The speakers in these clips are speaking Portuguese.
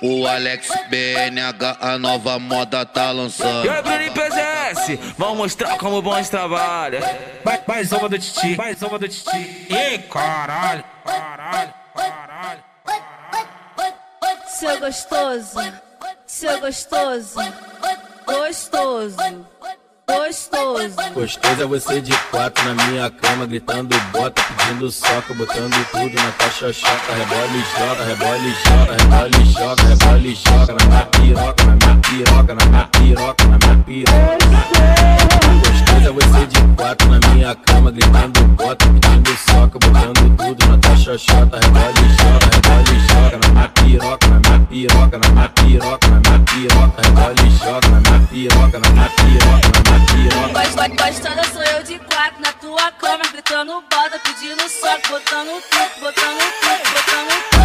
O, Alex BNH, a nova moda tá lançando. E aí, Bruno PZS, vamos mostrar como bons trabalha. Mais, mais uma do Titi, mais uma do Titi. Ih, caralho, caralho, caralho. Seu gostoso, seu gostoso, gostoso, gostoso. Gostoso é você de quatro na minha cama, gritando bota, pedindo soca, botando tudo na caixa choca, rebola e joga, rebola e joga, rebola e joga, rebola e joga na minha piroca, na minha piroca, na minha piroca, na minha piroca. Gostoso é você de quatro na minha cama, gritando bota, pedindo soca, botando tudo na caixa chota, rebola e joga, rebola e joga piroca, na piroca, na piroca. Gost- Gostando sou eu de quatro na tua cama, gritando bota, pedindo soco, botando tudo, botando tudo, botando tudo,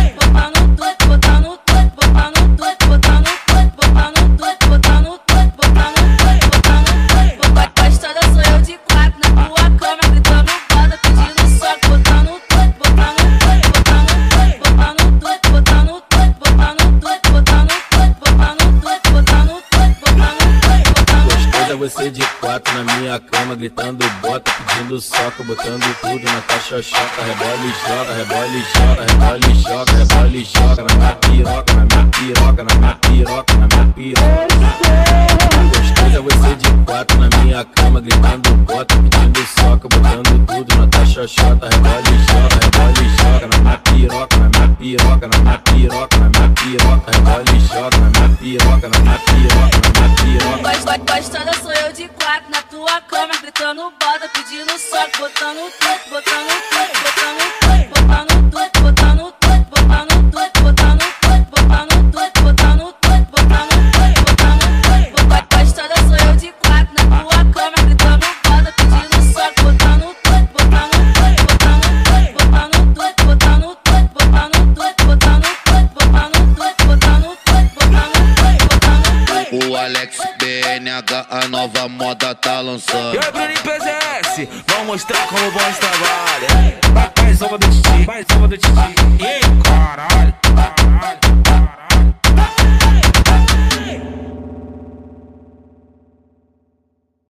é você de quatro na minha cama, gritando bota, pedindo soca, botando tudo na caixa chota, rebola e joga, rebola e joga, rebola e joga, rebola e joga na minha piroca, na minha piroca, na minha piroca, na minha piroca. É você de quatro na minha cama, gritando bota, pedindo botando tudo na caixa chota, rebola e joga, rebola e joga na minha piroca, na minha piroca, na minha piroca, na minha piroca, rebola e joga na minha piroca, na minha piroca, Gostando sou eu de quatro na tua cama, gritando bota, pedindo soco, botando tudo, botando tudo, botando. tudo, O Alex BNH, a nova moda tá E lançando. aí, Bruno PZS, vamos mostrar como bons trabalha. Mais uma do Titi, mais uma do Titi.